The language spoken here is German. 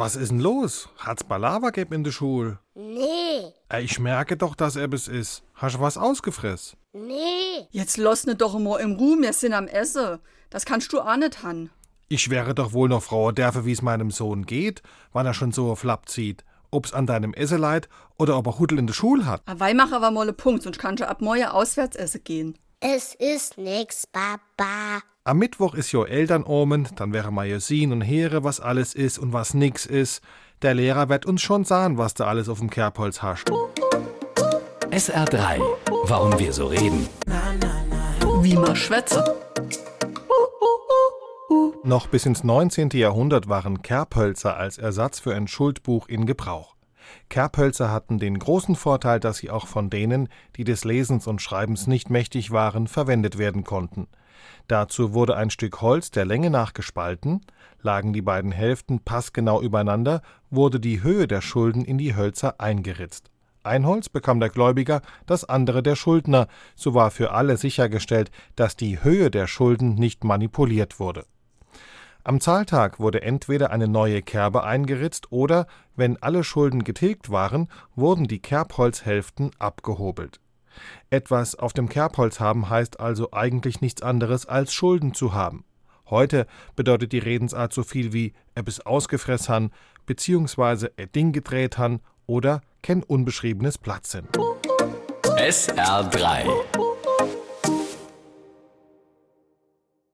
Was ist denn los? Hat's Balava geb in der Schule? Nee, Äh, Ich merke doch, dass er es ist. Hast du was ausgefressen? nee. Jetzt lass ne doch immer im Ruhm, wir sind am Essen. Das kannst du auch nicht han. Ich wäre doch wohl noch froh, derfe, wie es meinem Sohn geht, wann er schon so auf Lapp zieht. Ob's an deinem Essen leid oder ob er Huddel in der Schule hat. A Weimar aber mal Punkt, sonst kannst du ab morgen auswärts essen gehen. Es ist nix, Papa. Am Mittwoch ist jo Elternomen, dann wäre mal jo sehen und here, was alles ist und was nix ist. Der Lehrer wird uns schon sagen, was da alles auf dem Kerbholz hascht. SR3. Warum wir so reden. Wie man schwätze. Noch bis ins 19. Jahrhundert waren Kerbhölzer als Ersatz für ein Schuldbuch in Gebrauch. Kerbhölzer hatten den großen Vorteil, dass sie auch von denen, die des Lesens und Schreibens nicht mächtig waren, verwendet werden konnten. Dazu wurde ein Stück Holz der Länge nach gespalten, lagen die beiden Hälften passgenau übereinander, wurde die Höhe der Schulden in die Hölzer eingeritzt. Ein Holz bekam der Gläubiger, das andere der Schuldner, so war für alle sichergestellt, dass die Höhe der Schulden nicht manipuliert wurde. Am Zahltag wurde entweder eine neue Kerbe eingeritzt oder, wenn alle Schulden getilgt waren, wurden die Kerbholzhälften abgehobelt. Etwas auf dem Kerbholz haben heißt also eigentlich nichts anderes als Schulden zu haben. Heute bedeutet die Redensart so viel wie er bis han, beziehungsweise er Ding gedreht han oder kein unbeschriebenes Blatt sind. SR3.